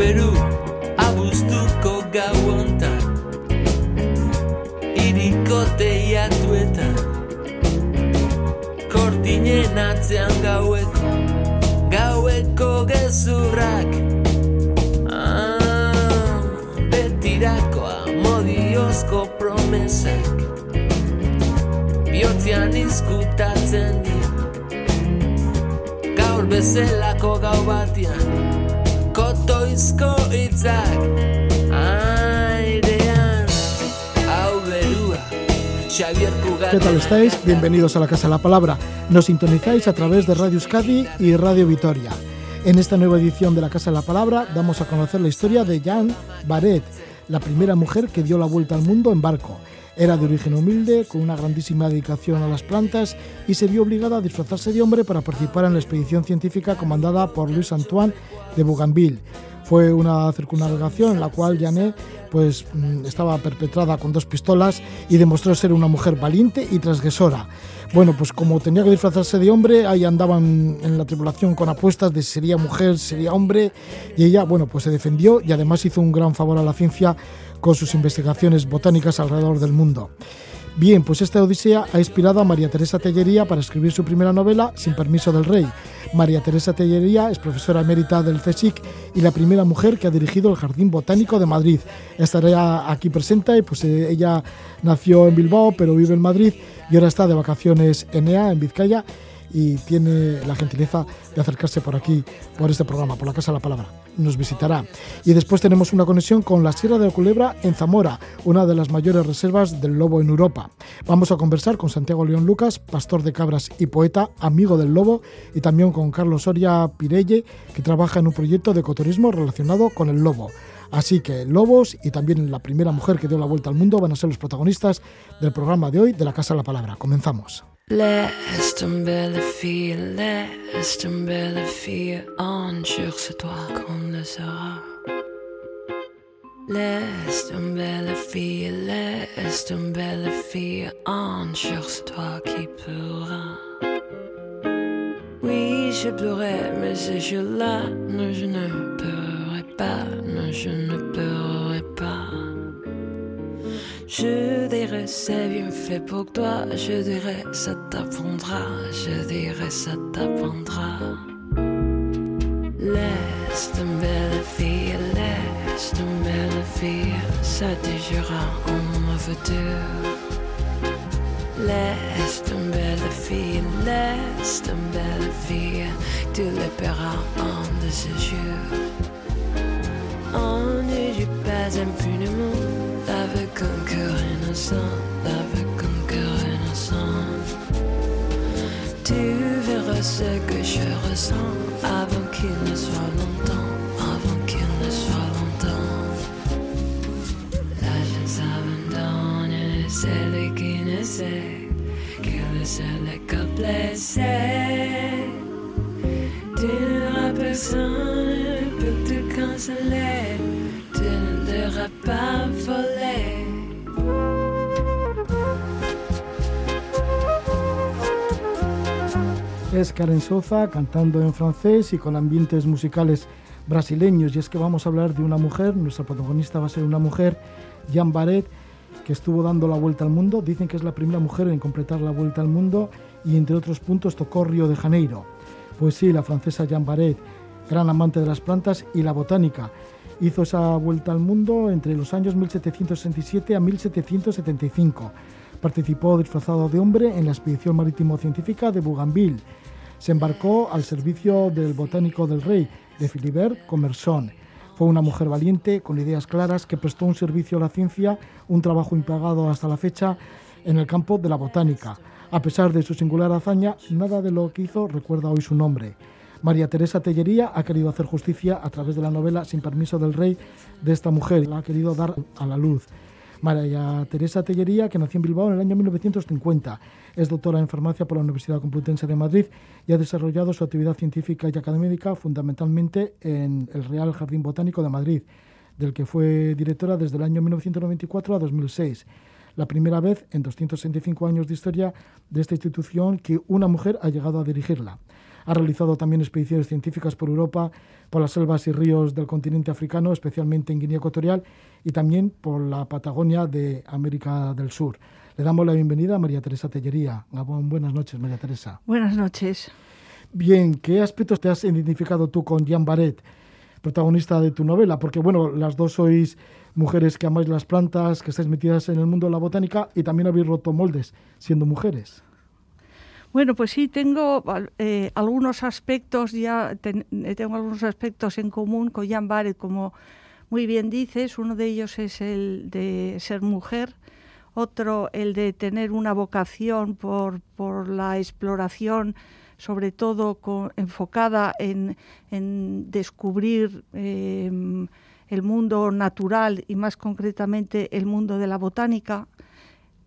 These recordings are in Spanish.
beru abuztuko gau ontan Iriko teiatuetan Kortinen atzean gaueko Gaueko gezurrak ah, Betirako amodiozko promesak. Biotzean izkutatzen dira Gaur bezelako gau batian Itzak Airean Hau berua Xavier ¿Qué tal estáis? Bienvenidos a la Casa de la Palabra. Nos sintonizáis a través de Radio Euskadi y Radio Vitoria. En esta nueva edición de la Casa de la Palabra damos a conocer la historia de Jean Baret, la primera mujer que dio la vuelta al mundo en barco. Era de origen humilde, con una grandísima dedicación a las plantas y se vio obligada a disfrazarse de hombre para participar en la expedición científica comandada por Luis Antoine de Bougainville. Fue una circunnavegación en la cual Janet pues, mm, estaba perpetrada con dos pistolas y demostró ser una mujer valiente y transgresora. Bueno, pues como tenía que disfrazarse de hombre, ahí andaban en la tripulación con apuestas de si sería mujer, sería hombre, y ella, bueno, pues se defendió y además hizo un gran favor a la ciencia con sus investigaciones botánicas alrededor del mundo. Bien, pues esta odisea ha inspirado a María Teresa Tellería para escribir su primera novela, Sin permiso del rey. María Teresa Tellería es profesora emérita del CSIC y la primera mujer que ha dirigido el Jardín Botánico de Madrid. Estará aquí presente, pues eh, ella nació en Bilbao, pero vive en Madrid y ahora está de vacaciones en EA, en Vizcaya, y tiene la gentileza de acercarse por aquí, por este programa, por la Casa de la Palabra. Nos visitará. Y después tenemos una conexión con la Sierra de la Culebra en Zamora, una de las mayores reservas del lobo en Europa. Vamos a conversar con Santiago León Lucas, pastor de cabras y poeta, amigo del lobo, y también con Carlos Soria Pirelle, que trabaja en un proyecto de ecoturismo relacionado con el lobo. Así que Lobos y también la primera mujer que dio la vuelta al mundo van a ser los protagonistas del programa de hoy de la Casa de la Palabra. Comenzamos. Laisse tomber le fil, laisse tomber le fil, ce toi qu'on le sera. Laisse tomber le fil, laisse tomber le fil, ce toi qui pleura. Oui, je pleurais, mais ce jour-là, je ne pleurais pas, non, je ne pleurais pas. Je dirais c'est bien fait pour toi, je dirais ça t'apprendra, je dirais ça t'apprendra. Laisse tomber la fille, laisse tomber la fille, ça te jura en futur. Laisse tomber la fille, laisse tomber la fille, tu le paieras en de ce jour. On ne dit pas impunément avec un cœur innocent, avec un cœur innocent. Tu verras ce que je ressens avant qu'il ne soit longtemps, avant qu'il ne soit longtemps. La jeune abandonne, celle qui ne sait que le seul que blessé. Tu n'auras personne pour te consoler, tu ne l'auras pas volé. Es Karen Soza cantando en francés y con ambientes musicales brasileños. Y es que vamos a hablar de una mujer, nuestra protagonista va a ser una mujer, Jean Barret, que estuvo dando la vuelta al mundo. Dicen que es la primera mujer en completar la vuelta al mundo y entre otros puntos tocó Río de Janeiro. Pues sí, la francesa Jean Barret, gran amante de las plantas y la botánica, hizo esa vuelta al mundo entre los años 1767 a 1775. Participó disfrazado de hombre en la expedición marítimo-científica de Bougainville. Se embarcó al servicio del botánico del rey, de Philibert Commerson. Fue una mujer valiente, con ideas claras, que prestó un servicio a la ciencia, un trabajo impagado hasta la fecha en el campo de la botánica. A pesar de su singular hazaña, nada de lo que hizo recuerda hoy su nombre. María Teresa Tellería ha querido hacer justicia a través de la novela Sin permiso del rey de esta mujer. La ha querido dar a la luz. María Teresa Tellería, que nació en Bilbao en el año 1950. Es doctora en farmacia por la Universidad Complutense de Madrid y ha desarrollado su actividad científica y académica fundamentalmente en el Real Jardín Botánico de Madrid, del que fue directora desde el año 1994 a 2006. La primera vez en 265 años de historia de esta institución que una mujer ha llegado a dirigirla. Ha realizado también expediciones científicas por Europa, por las selvas y ríos del continente africano, especialmente en Guinea Ecuatorial, y también por la Patagonia de América del Sur. Le damos la bienvenida a María Teresa Tellería. Buenas noches, María Teresa. Buenas noches. Bien, ¿qué aspectos te has identificado tú con Jean Barret, protagonista de tu novela? Porque, bueno, las dos sois mujeres que amáis las plantas, que estáis metidas en el mundo de la botánica y también habéis roto moldes siendo mujeres. Bueno, pues sí, tengo eh, algunos aspectos ya, eh, tengo algunos aspectos en común con Jan Barrett, como muy bien dices. Uno de ellos es el de ser mujer, otro el de tener una vocación por, por la exploración, sobre todo enfocada en, descubrir em, el mundo natural y más concretamente el mundo de la botánica.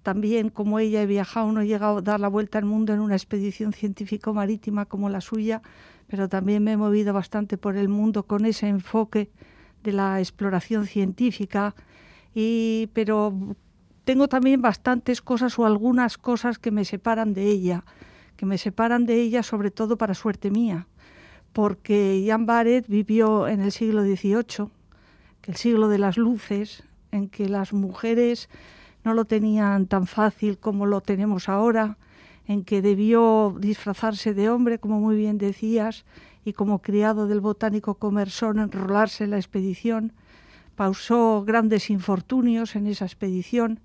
También como ella he viajado, no he llegado a dar la vuelta al mundo en una expedición científico-marítima como la suya, pero también me he movido bastante por el mundo con ese enfoque de la exploración científica. Y, pero tengo también bastantes cosas o algunas cosas que me separan de ella, que me separan de ella sobre todo para suerte mía, porque Jan Barrett vivió en el siglo XVIII, el siglo de las luces, en que las mujeres no lo tenían tan fácil como lo tenemos ahora, en que debió disfrazarse de hombre, como muy bien decías, y como criado del botánico Comersón enrolarse en la expedición. Pausó grandes infortunios en esa expedición.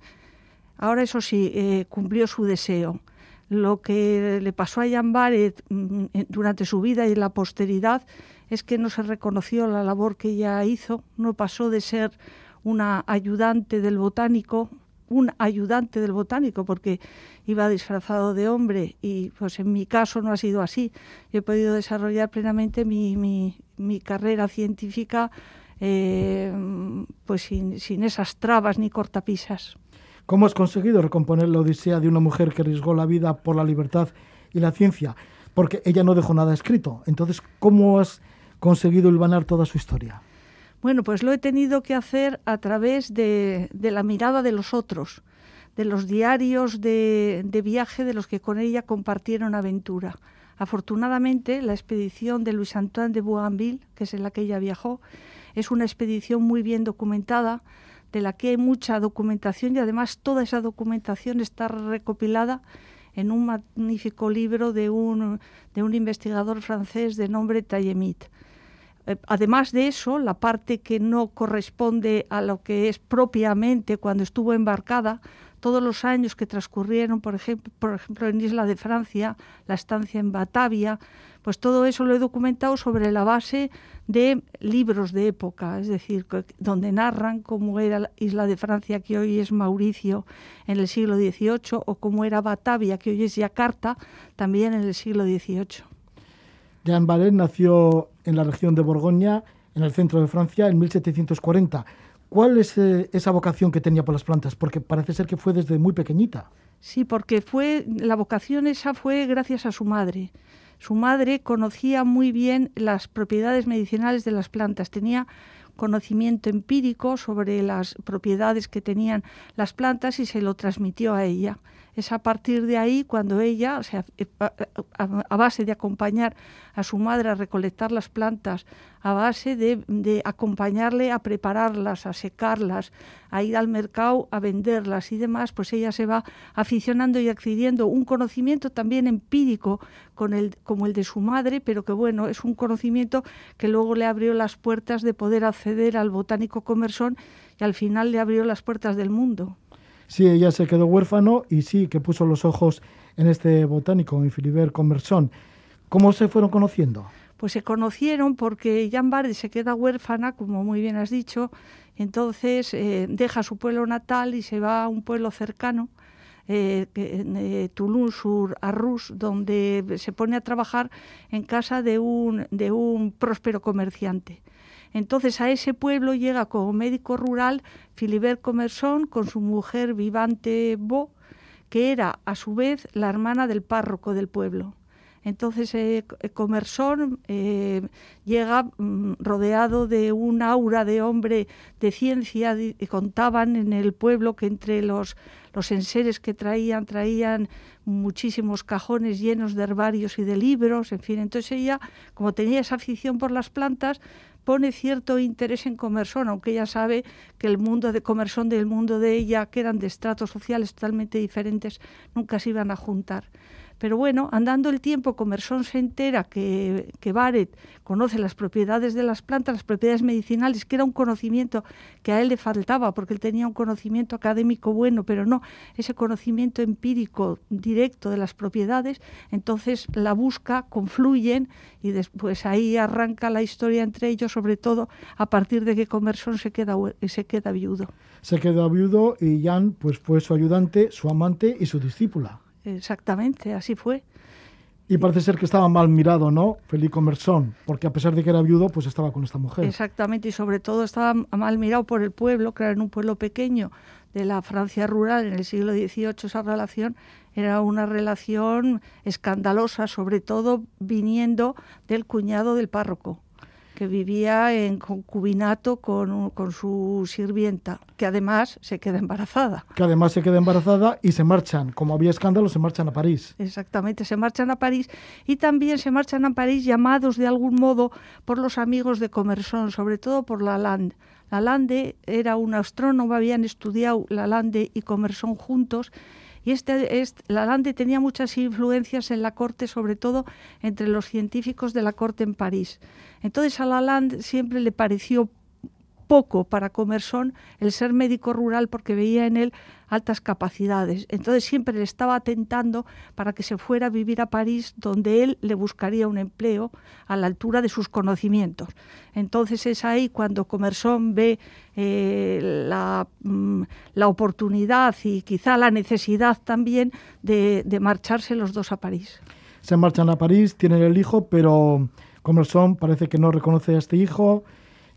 Ahora, eso sí, eh, cumplió su deseo. Lo que le pasó a Jan Barrett mm, durante su vida y la posteridad es que no se reconoció la labor que ella hizo, no pasó de ser una ayudante del botánico, un ayudante del botánico, porque iba disfrazado de hombre y pues en mi caso no ha sido así. he podido desarrollar plenamente mi, carrera científica eh, pues sin, sin esas trabas ni cortapisas. ¿Cómo has conseguido recomponer la odisea de una mujer que arriesgó la vida por la libertad y la ciencia? Porque ella no dejó nada escrito. Entonces, ¿cómo has conseguido hilvanar toda su historia? Bueno, pues lo he tenido que hacer a través de, la mirada de los otros, de los diarios de, viaje de los que con ella compartieron aventura. Afortunadamente, la expedición de Luis Antoine de Bougainville, que es en la que ella viajó, es una expedición muy bien documentada, de la que hay mucha documentación y además toda esa documentación está recopilada en un magnífico libro de un, de un investigador francés de nombre Tallemit. Eh, además de eso, la parte que no corresponde a lo que es propiamente cuando estuvo embarcada, todos los años que transcurrieron, por ejemplo, por ejemplo, en Isla de Francia, la estancia en Batavia, pues todo eso lo he documentado sobre la base de libros de época, es decir, donde narran cómo era la Isla de Francia, que hoy es Mauricio, en el siglo XVIII, o cómo era Batavia, que hoy es Yakarta, también en el siglo XVIII. Jean Ballet nació en la región de Borgoña, en el centro de Francia, en 1740. ¿Cuál es eh, esa vocación que tenía por las plantas? Porque parece ser que fue desde muy pequeñita. Sí, porque fue la vocación esa fue gracias a su madre. Su madre conocía muy bien las propiedades medicinales de las plantas, tenía conocimiento empírico sobre las propiedades que tenían las plantas y se lo transmitió a ella es a partir de ahí cuando ella, o sea, eh, a, base de acompañar a su madre a recolectar las plantas, a base de, acompañarle a prepararlas, a secarlas, a ir al mercado a venderlas y demás, pues ella se va aficionando y adquiriendo un conocimiento también empírico con el, como el de su madre, pero que bueno, es un conocimiento que luego le abrió las puertas de poder acceder al botánico comersón y al final le abrió las puertas del mundo. Sí, ella se quedó huérfano y sí que puso los ojos en este botánico, en Philibert Commerson. ¿Cómo se fueron conociendo? Pues se conocieron porque Jan Bardi se queda huérfana, como muy bien has dicho, entonces eh, deja su pueblo natal y se va a un pueblo cercano, eh, eh Toulouse-sur-Arrus, donde se pone a trabajar en casa de un, de un próspero comerciante. Entonces a ese pueblo llega como médico rural Philibert Commerson con su mujer Vivante Bo, que era a su vez la hermana del párroco del pueblo. Entonces, eh, Comersón eh, llega mm, rodeado de un aura de hombre de ciencia. y contaban en el pueblo que entre los, los enseres que traían, traían muchísimos cajones llenos de herbarios y de libros, en fin. Entonces ella, como tenía esa afición por las plantas, pone cierto interés en Comersón, aunque ella sabe que el mundo de Comersón del mundo de ella, que eran de estratos sociales totalmente diferentes, nunca se iban a juntar. Pero bueno, andando el tiempo, Comersón se entera que, que Barrett conoce las propiedades de las plantas, las propiedades medicinales, que era un conocimiento que a él le faltaba, porque él tenía un conocimiento académico bueno, pero no ese conocimiento empírico directo de las propiedades. Entonces la busca, confluyen y después ahí arranca la historia entre ellos, sobre todo a partir de que Comersón se queda, se queda viudo. Se queda viudo y Jan pues, fue su ayudante, su amante y su discípula. Exactamente, así fue. Y parece ser que estaba mal mirado, ¿no? Felico Mersón, porque a pesar de que era viudo, pues estaba con esta mujer. Exactamente, y sobre todo estaba mal mirado por el pueblo, que era en un pueblo pequeño de la Francia rural en el siglo XVIII, esa relación era una relación escandalosa, sobre todo viniendo del cuñado del párroco que vivía en concubinato con, con, su sirvienta, que además se queda embarazada. Que además se queda embarazada y se marchan, como había escándalo, se marchan a París. Exactamente, se marchan a París y también se marchan a París llamados de algún modo por los amigos de Comersón, sobre todo por Lalande. Lalande era un astrónomo, habían estudiado Lalande y Comersón juntos y este, Lalande tenía muchas influencias en la corte, sobre todo entre los científicos de la corte en París. Entonces a Lalande siempre le pareció poco para Comersón el ser médico rural porque veía en él altas capacidades. Entonces siempre le estaba tentando para que se fuera a vivir a París, donde él le buscaría un empleo a la altura de sus conocimientos. Entonces es ahí cuando Comersón ve eh, la, mm, la, oportunidad y quizá la necesidad también de, de marcharse los dos a París. Se marchan a París, tienen el hijo, pero Comersón parece que no reconoce a este hijo.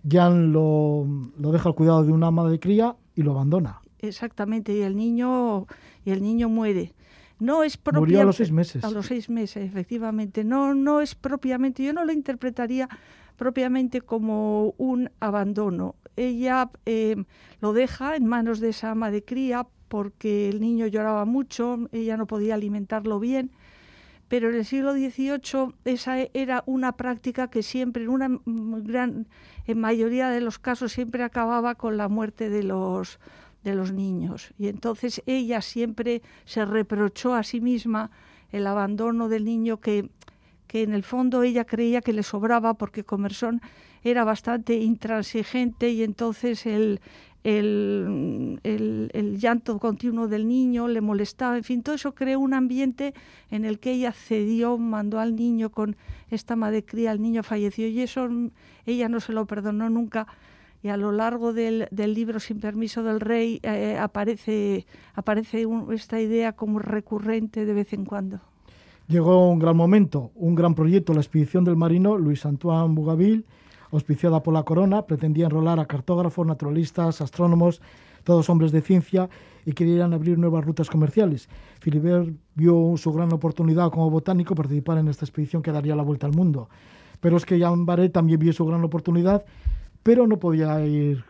Jan lo, lo deja al cuidado de una ama de cría y lo abandona exactamente, y el niño, y el niño muere. No es Murió a los seis meses. A los seis meses, efectivamente. No, no es propiamente, yo no lo interpretaría propiamente como un abandono. Ella eh, lo deja en manos de esa ama de cría porque el niño lloraba mucho, ella no podía alimentarlo bien, pero en el siglo XVIII esa era una práctica que siempre, en una gran en mayoría de los casos, siempre acababa con la muerte de los, de los niños. Y entonces ella siempre se reprochó a sí misma el abandono del niño que, que en el fondo ella creía que le sobraba porque Comersón era bastante intransigente y entonces el, el, el, llanto continuo del niño le molestaba, en fin, todo eso creó un ambiente en el que ella cedió, mandó al niño con esta madre cría, el niño falleció y eso ella no se lo perdonó nunca y a lo largo del, del libro Sin permiso del rey eh, aparece, aparece esta idea como recurrente de vez en cuando. Llegó un gran momento, un gran proyecto, la expedición del marino Luis Antoine Bougainville, auspiciada por la corona, pretendía enrolar a cartógrafos, naturalistas, astrónomos, todos hombres de ciencia y querían abrir nuevas rutas comerciales. Philibert vio su gran oportunidad como botánico participar en esta expedición que daría la vuelta al mundo. Pero es que Jean Barret también vio su gran oportunidad pero no podía ir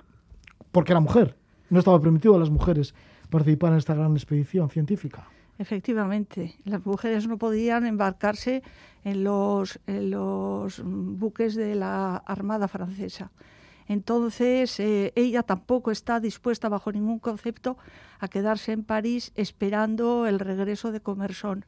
porque era mujer. No estaba permitido a las mujeres participar en esta gran expedición científica. Efectivamente, las mujeres no podían embarcarse en los, en los buques de la Armada Francesa. Entonces, eh, ella tampoco está dispuesta bajo ningún concepto a quedarse en París esperando el regreso de Comersón.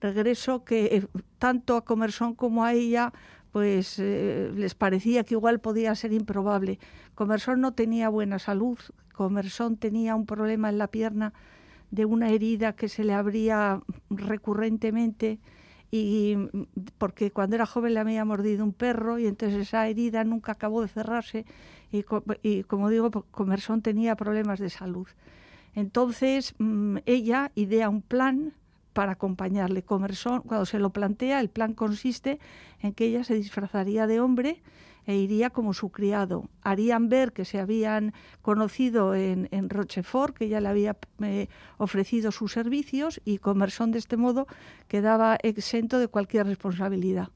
Regreso que eh, tanto a Comersón como a ella pues eh, les parecía que igual podía ser improbable. Comersón no tenía buena salud, Comersón tenía un problema en la pierna de una herida que se le abría recurrentemente y porque cuando era joven le había mordido un perro y entonces esa herida nunca acabó de cerrarse y, como digo, Comersón tenía problemas de salud. Entonces mm, ella idea un plan para acompañarle. Comerson, cuando se lo plantea, el plan consiste en que ella se disfrazaría de hombre e iría como su criado. Harían ver que se habían conocido en, en Rochefort, que ella le había eh, ofrecido sus servicios y Comerson de este modo quedaba exento de cualquier responsabilidad.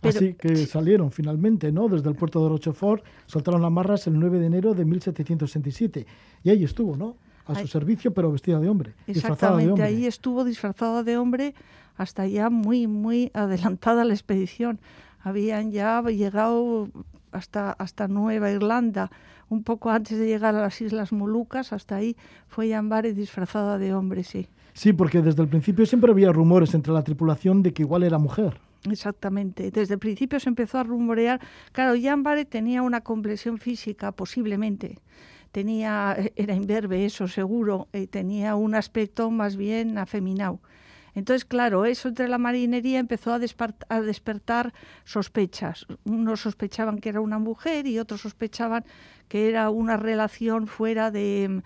Pero, Así que salieron finalmente, ¿no? Desde el puerto de Rochefort, soltaron las marras el 9 de enero de 1767. Y ahí estuvo, ¿no? A su servicio, pero vestida de hombre. Exactamente, de hombre. ahí estuvo disfrazada de hombre hasta ya muy, muy adelantada la expedición habían ya llegado hasta, hasta Nueva Irlanda, un poco antes de llegar a las Islas Molucas, hasta ahí fue Yambare disfrazada de hombre, sí. Sí, porque desde el principio siempre había rumores entre la tripulación de que igual era mujer. Exactamente. Desde el principio se empezó a rumorear. Claro, Yambare tenía una complexión física, posiblemente. Tenía, era imberbe, eso seguro. Eh, tenía un aspecto más bien afeminado. Entonces, claro, eso entre la marinería empezó a, despertar sospechas. Unos sospechaban que era una mujer y otros sospechaban que era una relación fuera de,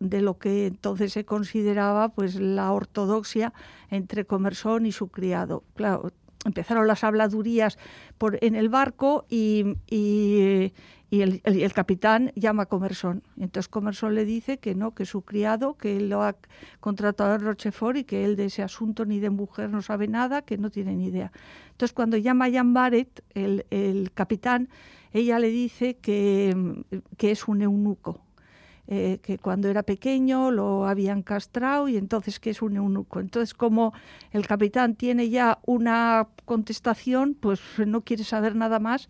lo que entonces se consideraba pues la ortodoxia entre Comersón y su criado. Claro, empezaron las habladurías por, en el barco y, y, y el, capitán llama a Comerson. Entonces Comerson le dice que no, que su criado, que él lo ha contratado Rochefort y que él de ese asunto ni de mujer no sabe nada, que no tiene ni idea. Entonces cuando llama a Jan Barrett, el, el capitán, ella le dice que, que es un eunuco. Eh, que cuando era pequeño lo habían castrado y entonces que es un. Entonces, como el capitán tiene ya una contestación, pues no quiere saber nada más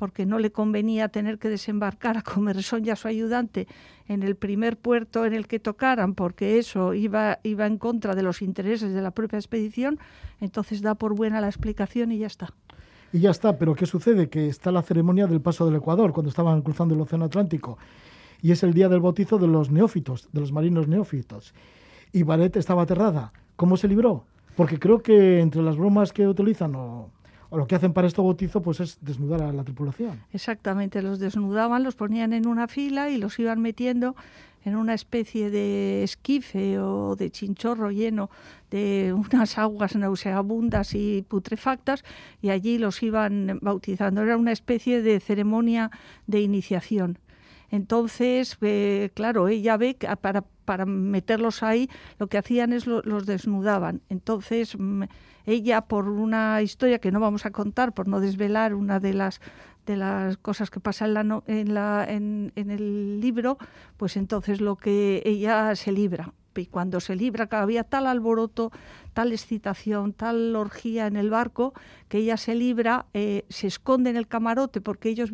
porque no le convenía tener que desembarcar a Comersón y a su ayudante en el primer puerto en el que tocaran, porque eso iba, iba en contra de los intereses de la propia expedición, entonces da por buena la explicación y ya está. Y ya está, pero ¿qué sucede? Que está la ceremonia del paso del Ecuador, cuando estaban cruzando el Océano Atlántico, y es el día del bautizo de los neófitos, de los marinos neófitos. Y Baret estaba aterrada. ¿Cómo se libró? Porque creo que entre las bromas que utilizan o lo que hacen para este bautizo pues es desnudar a la tripulación. Exactamente, los desnudaban, los ponían en una fila y los iban metiendo en una especie de esquife o de chinchorro lleno de unas aguas nauseabundas y putrefactas y allí los iban bautizando. Era una especie de ceremonia de iniciación. Entonces, eh, claro, ella ve que para, para meterlos ahí lo que hacían es lo, los desnudaban. Entonces, ella, por una historia que no vamos a contar, por no desvelar una de las de las cosas que pasa en, la, en, la, en, en el libro, pues entonces lo que ella se libra, y cuando se libra había tal alboroto, tal excitación, tal orgía en el barco, que ella se libra, eh, se esconde en el camarote, porque ellos,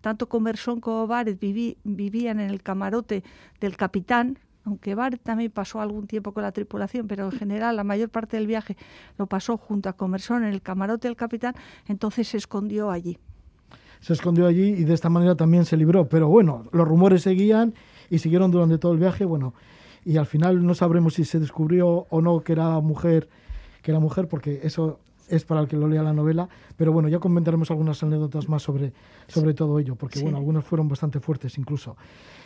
tanto Comersón como viví, vivían en el camarote del capitán, aunque Baret también pasó algún tiempo con la tripulación, pero en general la mayor parte del viaje lo pasó junto a Comersón en el camarote del capitán, entonces se escondió allí. Se escondió allí y de esta manera también se libró, pero bueno, los rumores seguían y siguieron durante todo el viaje, bueno, y al final no sabremos si se descubrió o no que era mujer, que era mujer, porque eso es para el que lo lea la novela, pero bueno, ya comentaremos algunas anécdotas más sobre, sobre todo ello, porque sí. bueno, algunas fueron bastante fuertes incluso.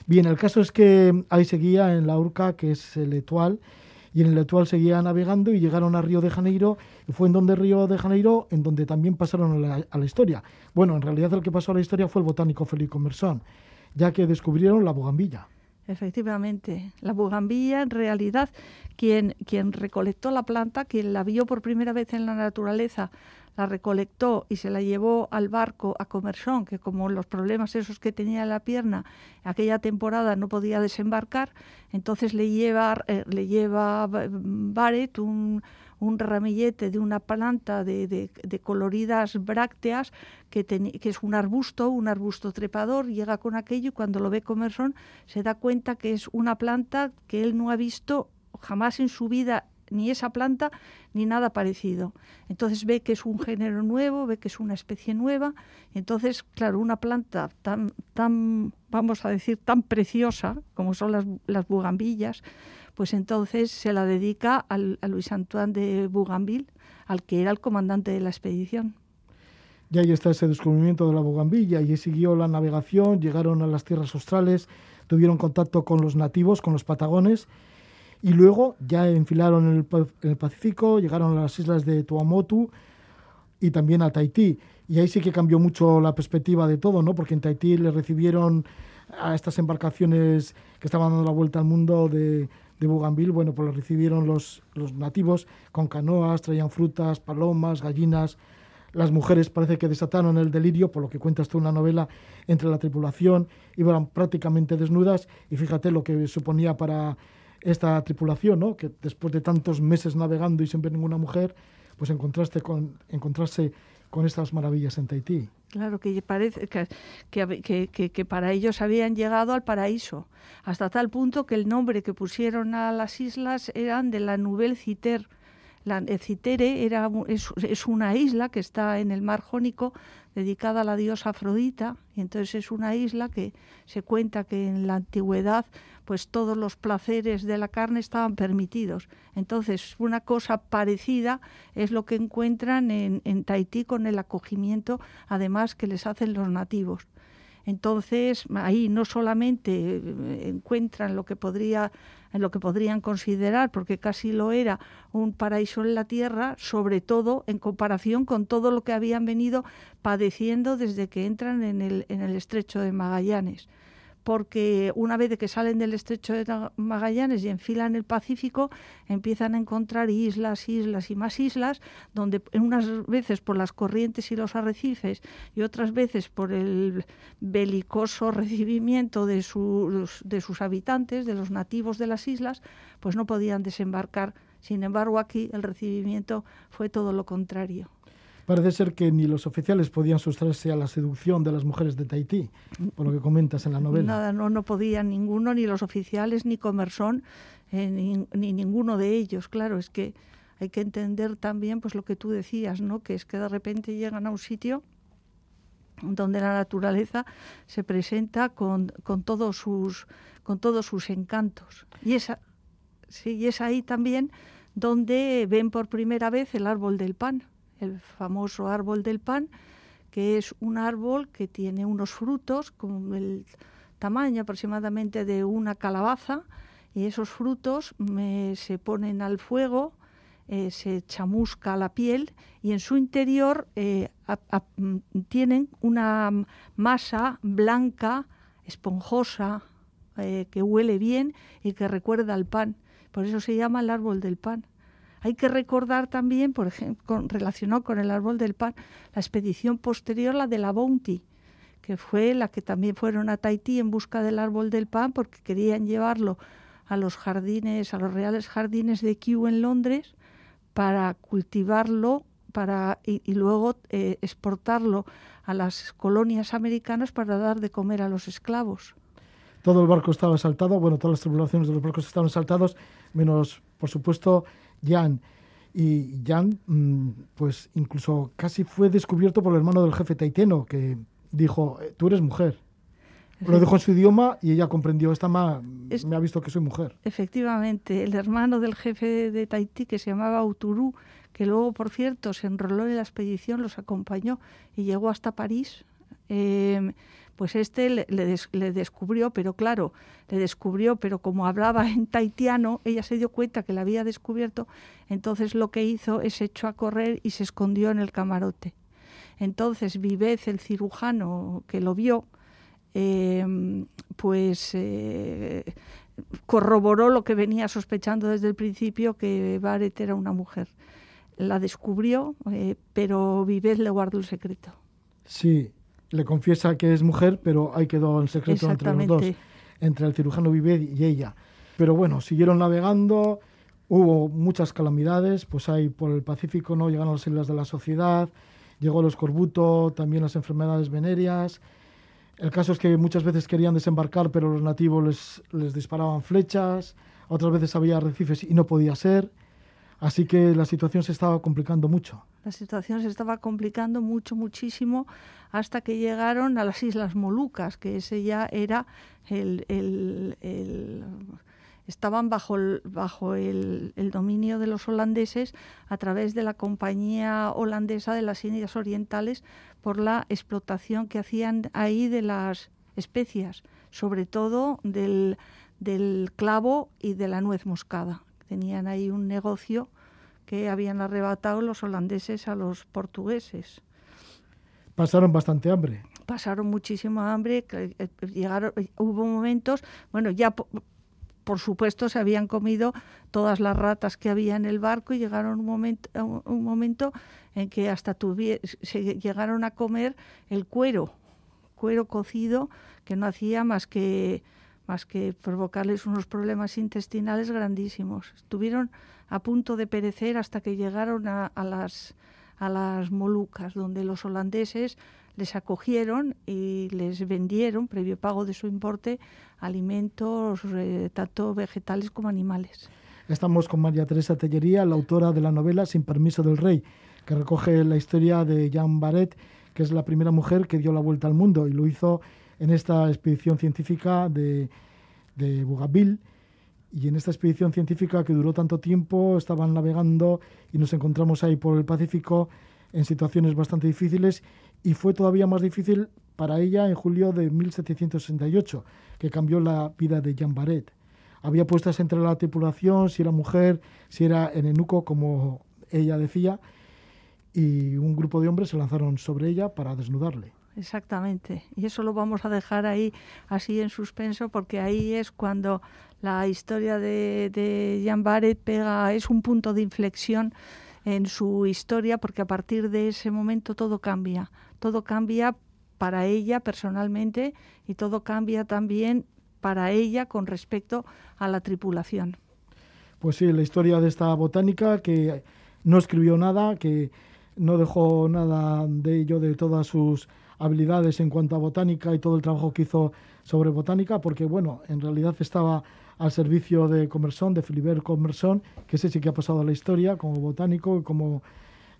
Bien, el caso es que ahí seguía en la Urca, que es el Etual, y en el Etual seguía navegando y llegaron a Río de Janeiro, y fue en donde Río de Janeiro, en donde también pasaron a la, a la historia. Bueno, en realidad el que pasó a la historia fue el botánico Felipe Mersón, ya que descubrieron la bogambilla. Efectivamente, la bugambilla en realidad quien, quien recolectó la planta, quien la vio por primera vez en la naturaleza, la recolectó y se la llevó al barco a Comersón, que como los problemas esos que tenía en la pierna aquella temporada no podía desembarcar, entonces le lleva, eh, le lleva Barrett un, un ramillete de una planta de, de, coloridas brácteas que, ten, que, es un arbusto, un arbusto trepador, llega con aquello y cuando lo ve Comerson se da cuenta que es una planta que él no ha visto jamás en su vida ni esa planta ni nada parecido. Entonces ve que es un género nuevo, ve que es una especie nueva. Entonces, claro, una planta tan, tan vamos a decir, tan preciosa como son las, las bugambillas, pues entonces se la dedica al, a Luis Antoine de Bougainville, al que era el comandante de la expedición. Ya ahí está ese descubrimiento de la bugambilla y siguió la navegación, llegaron a las tierras australes, tuvieron contacto con los nativos, con los patagones, Y luego ya enfilaron en el, el Pacífico, llegaron a las islas de Tuamotu y también a Tahití. Y ahí sí que cambió mucho la perspectiva de todo, ¿no? Porque en Tahití le recibieron a estas embarcaciones que estaban dando la vuelta al mundo de, de Bougainville, bueno, pues lo recibieron los, los nativos con canoas, traían frutas, palomas, gallinas. Las mujeres parece que desataron el delirio, por lo que cuentas tú en la novela, entre la tripulación, iban prácticamente desnudas y fíjate lo que suponía para esta tripulación, ¿no? que después de tantos meses navegando y sin ver ninguna mujer, pues encontraste con, encontrarse con estas maravillas en Tahití. Claro, que parece que, que, que- que para ellos habían llegado al paraíso, hasta tal punto que el nombre que pusieron a las islas eran de la Nouvelle Citer. La Citere era, es, una isla que está en el mar Jónico dedicada a la diosa Afrodita, y entonces es una isla que se cuenta que en la antigüedad pues todos los placeres de la carne estaban permitidos. Entonces, una cosa parecida es lo que encuentran en, en Tahití con el acogimiento, además, que les hacen los nativos. Entonces, ahí no solamente eh, encuentran lo que podría en lo que podrían considerar, porque casi lo era, un paraíso en la tierra, sobre todo en comparación con todo lo que habían venido padeciendo desde que entran en el, en el estrecho de Magallanes porque una vez que salen del estrecho de Magallanes y enfilan el Pacífico, empiezan a encontrar islas, islas y más islas, donde unas veces por las corrientes y los arrecifes y otras veces por el belicoso recibimiento de sus, de sus habitantes, de los nativos de las islas, pues no podían desembarcar. Sin embargo, aquí el recibimiento fue todo lo contrario. Parece ser que ni los oficiales podían sustraerse a la seducción de las mujeres de Tahití, por lo que comentas en la novela. Nada, no, no podían ninguno, ni los oficiales, ni Comersón, eh, ni, ni ninguno de ellos. Claro, es que hay que entender también pues lo que tú decías, ¿no? Que es que de repente llegan a un sitio donde la naturaleza se presenta con, con todos sus con todos sus encantos. Y es, a- sí, y es ahí también donde ven por primera vez el árbol del pan, el famoso árbol del pan, que es un árbol que tiene unos frutos con el tamaño aproximadamente de una calabaza y esos frutos se ponen al fuego, eh, se chamusca la piel y en su interior eh, tienen una masa blanca, esponjosa, eh, que huele bien y que recuerda al pan. Por eso se llama el árbol del pan. Hay que recordar también, por ejemplo, relacionado con el árbol del pan, la expedición posterior, la de la Bounty, que fue la que también fueron a Tahití en busca del árbol del pan porque querían llevarlo a los jardines, a los reales jardines de Kew en Londres para cultivarlo para, y, y luego eh, exportarlo a las colonias americanas para dar de comer a los esclavos. Todo el barco estaba saltado, bueno, todas las tripulaciones de los barcos estaban saltados, menos, por supuesto, Jan. Y Jan, mm, pues incluso casi fue descubierto por el hermano del jefe taiteno, que dijo, "Eh, tú eres mujer. Lo dijo en su idioma y ella comprendió, esta ma Es- me ha visto que soy mujer. Efectivamente, el hermano del jefe de Tahití, que se llamaba Uturú, que luego, por cierto, se enroló en la expedición, los acompañó y llegó hasta París, eh, pues este le, des- le descubrió, pero claro, le descubrió, pero como hablaba en taitiano, ella se dio cuenta que la había descubierto, entonces lo que hizo es echó a correr y se escondió en el camarote. Entonces Vivez, el cirujano que lo vio, eh, pues eh, corroboró lo que venía sospechando desde el principio, que Barrett era una mujer. La descubrió, eh, pero Vivez le guardó el secreto. Sí, le confiesa que es mujer, pero ahí quedó el secreto entre los dos, entre el cirujano Vivet y ella. Pero bueno, siguieron navegando, hubo muchas calamidades, pues ahí por el Pacífico no llegaron a las islas de la sociedad, llegó el escorbuto, también las enfermedades venéreas. El caso es que muchas veces querían desembarcar, pero los nativos les, les disparaban flechas, otras veces había arrecifes y no podía ser. Así que la situación se estaba complicando mucho. La situación se estaba complicando mucho, muchísimo, hasta que llegaron a las Islas Molucas, que ese ya era el... estaban bajo, el, bajo el, dominio de los holandeses a través de la compañía holandesa de las Indias Orientales por la explotación que hacían ahí de las especias, sobre todo del clavo y de la nuez moscada. Tenían ahí un negocio que habían arrebatado los holandeses a los portugueses. Pasaron bastante hambre. Pasaron muchísimo hambre, eh, llegaron, hubo momentos, bueno, ya por supuesto se habían comido todas las ratas que había en el barco y llegaron un momento, un momento en que hasta se llegaron a comer el cuero, cuero cocido que no hacía más que más que provocarles unos problemas intestinales grandísimos. Estuvieron a punto de perecer hasta que llegaron a, las a las Molucas, donde los holandeses les acogieron y les vendieron, previo pago de su importe, alimentos eh, tanto vegetales como animales. Estamos con María Teresa Tellería, la autora de la novela Sin permiso del rey, que recoge la historia de Jean Barret, que es la primera mujer que dio la vuelta al mundo y lo hizo en esta expedición científica de, Bougainville. Y en esta expedición científica que duró tanto tiempo, estaban navegando y nos encontramos ahí por el Pacífico en situaciones bastante difíciles y fue todavía más difícil para ella en julio de 1768, que cambió la vida de Jean Barret. Había puestas entre la tripulación, si era mujer, si era enenuco, como ella decía, y un grupo de hombres se lanzaron sobre ella para desnudarle. Exactamente. Y eso lo vamos a dejar ahí así en suspenso porque ahí es cuando la historia de, de Jean Barret pega, es un punto de inflexión en su historia porque a partir de ese momento todo cambia. Todo cambia para ella personalmente y todo cambia también para ella con respecto a la tripulación. Pues sí, la historia de esta botánica que no escribió nada, que no dejó nada de ello, de todas sus habilidades en cuanto a botánica y todo el trabajo que hizo sobre botánica, porque bueno, en realidad estaba al servicio de Commerson, de Philibert Commerson, que ese sí que ha pasado a la historia como botánico como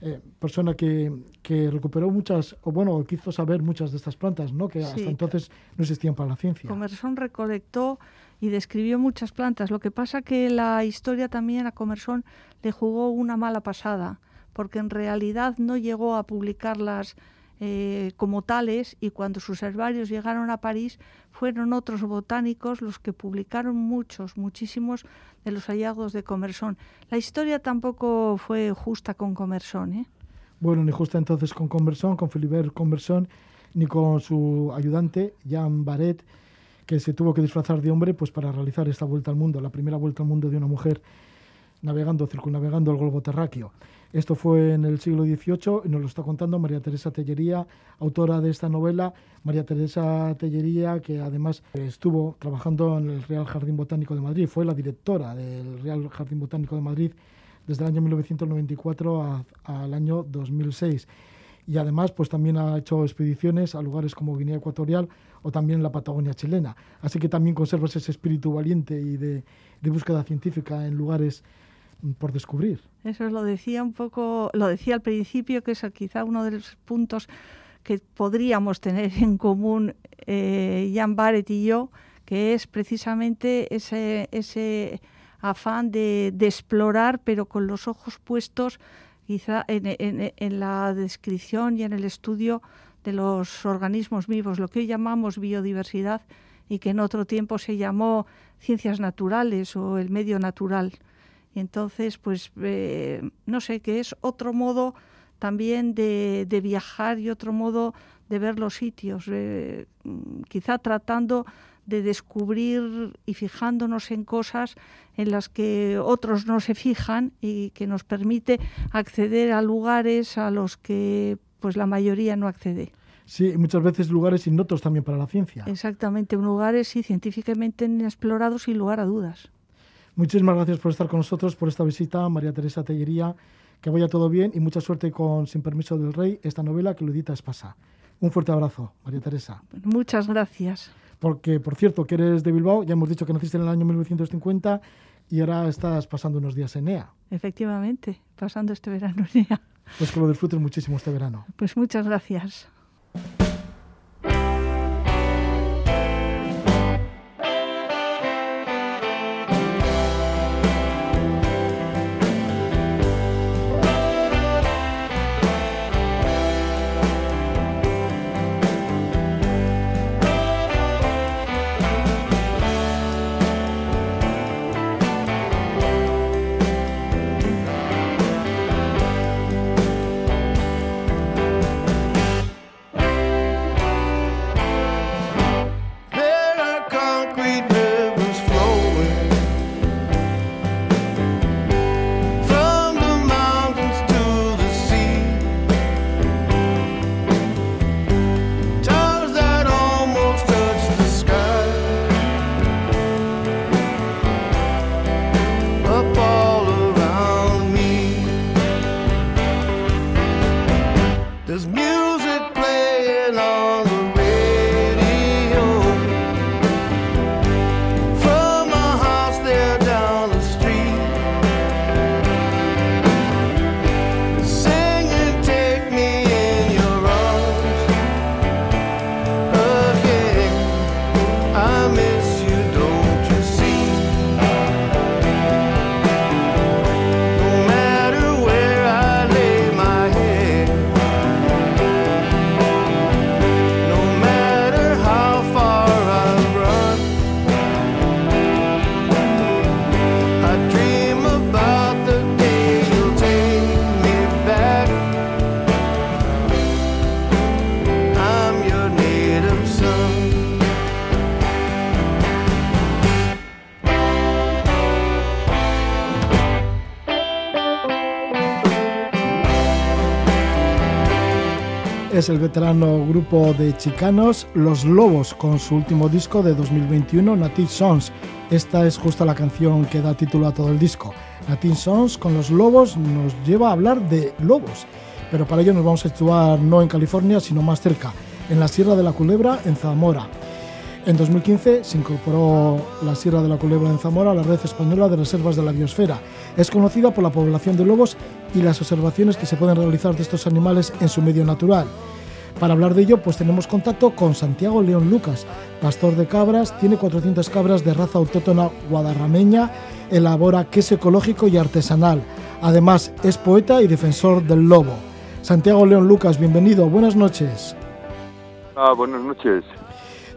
eh, persona que, que, recuperó muchas, o bueno, quiso saber muchas de estas plantas, ¿no? que hasta entonces no existían para la ciencia. Commerson recolectó y describió muchas plantas. Lo que pasa que la historia también a Commerson le jugó una mala pasada, porque en realidad no llegó a publicarlas eh, como tales y cuando sus herbarios llegaron a París fueron otros botánicos los que publicaron muchos, muchísimos de los hallazgos de Commerson. La historia tampoco fue justa con Commerson. ¿eh? Bueno, ni justa entonces con Commerson, con Philibert Commerson, ni con su ayudante, Jean Barret, que se tuvo que disfrazar de hombre pues para realizar esta vuelta al mundo, la primera vuelta al mundo de una mujer navegando, circunnavegando el globo terráqueo. Esto fue en el siglo XVIII y nos lo está contando María Teresa Tellería, autora de esta novela. María Teresa Tellería, que además estuvo trabajando en el Real Jardín Botánico de Madrid, fue la directora del Real Jardín Botánico de Madrid desde el año 1994 al año 2006 y además pues también ha hecho expediciones a lugares como Guinea Ecuatorial o también la Patagonia chilena. Así que también conservas ese espíritu valiente y de, de búsqueda científica en lugares por descubrir. Eso lo decía un poco, lo decía al principio, que es quizá uno de los puntos que podríamos tener en común eh, Jan Barrett y yo, que es precisamente ese, ese afán de, explorar, pero con los ojos puestos quizá en, en, la descripción y en el estudio de los organismos vivos, lo que hoy llamamos biodiversidad y que en otro tiempo se llamó ciencias naturales o el medio natural. Y entonces, pues, eh, no sé, que es otro modo también de, viajar y otro modo de ver los sitios, eh, quizá tratando de descubrir y fijándonos en cosas en las que otros no se fijan y que nos permite acceder a lugares a los que pues la mayoría no accede. Sí, muchas veces lugares ignotos también para la ciencia. Exactamente, lugares sí, científicamente inexplorados sin lugar a dudas. Muchísimas gracias por estar con nosotros, por esta visita, María Teresa Tellería. Que vaya todo bien y mucha suerte con Sin Permiso del Rey, esta novela que lo edita Espasa. Un fuerte abrazo, María Teresa. Muchas gracias. Porque, por cierto, que eres de Bilbao, ya hemos dicho que naciste en el año 1950 y ahora estás pasando unos días en EA. Efectivamente, pasando este verano en EA. Pues que lo disfrutes muchísimo este verano. Pues muchas gracias. Es el veterano grupo de chicanos Los Lobos con su último disco de 2021, Native Sons. Esta es justo la canción que da título a todo el disco. Native Sons con Los Lobos nos lleva a hablar de lobos, pero para ello nos vamos a situar no en California, sino más cerca, en la Sierra de la Culebra, en Zamora. En 2015 se incorporó la Sierra de la Culebra en Zamora a la Red Española de Reservas de la Biosfera. Es conocida por la población de lobos y las observaciones que se pueden realizar de estos animales en su medio natural. Para hablar de ello, pues tenemos contacto con Santiago León Lucas, pastor de cabras, tiene 400 cabras de raza autóctona guadarrameña, elabora queso ecológico y artesanal. Además, es poeta y defensor del lobo. Santiago León Lucas, bienvenido, buenas noches. Ah, buenas noches.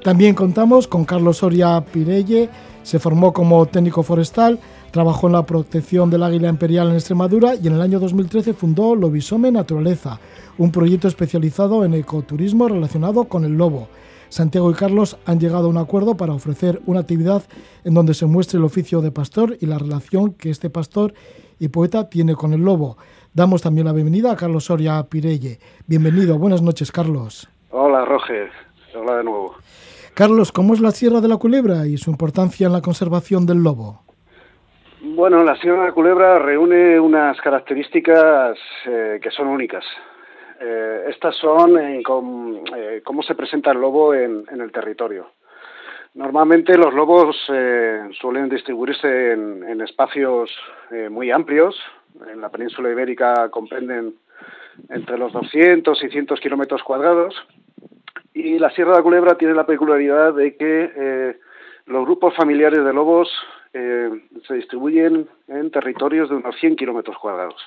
También contamos con Carlos Soria Pirelle, se formó como técnico forestal, trabajó en la protección del águila imperial en Extremadura y en el año 2013 fundó Lobisome Naturaleza, un proyecto especializado en ecoturismo relacionado con el lobo. Santiago y Carlos han llegado a un acuerdo para ofrecer una actividad en donde se muestre el oficio de pastor y la relación que este pastor y poeta tiene con el lobo. Damos también la bienvenida a Carlos Soria Pirelle. Bienvenido, buenas noches, Carlos. Hola, Roger. Hola de nuevo. Carlos, ¿cómo es la Sierra de la Culebra y su importancia en la conservación del lobo? Bueno, la Sierra de Culebra reúne unas características eh, que son únicas. Eh, estas son eh, cómo se presenta el lobo en, el territorio. Normalmente los lobos suelen distribuirse en, espacios muy amplios. En la península ibérica comprenden entre los 200 y 100 kilómetros cuadrados. Y la Sierra de Culebra tiene la peculiaridad de que los grupos familiares de lobos eh, se distribuyen en territorios de unos 100 kilómetros cuadrados,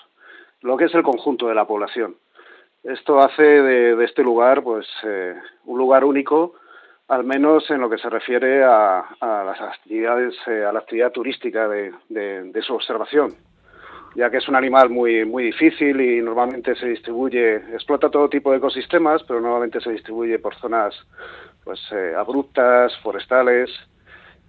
lo que es el conjunto de la población. Esto hace de, este lugar pues eh, un lugar único, al menos en lo que se refiere a, las actividades, eh, a la actividad turística de, de, su observación ya que es un animal muy muy difícil y normalmente se distribuye, explota todo tipo de ecosistemas, pero normalmente se distribuye por zonas pues abruptas, forestales,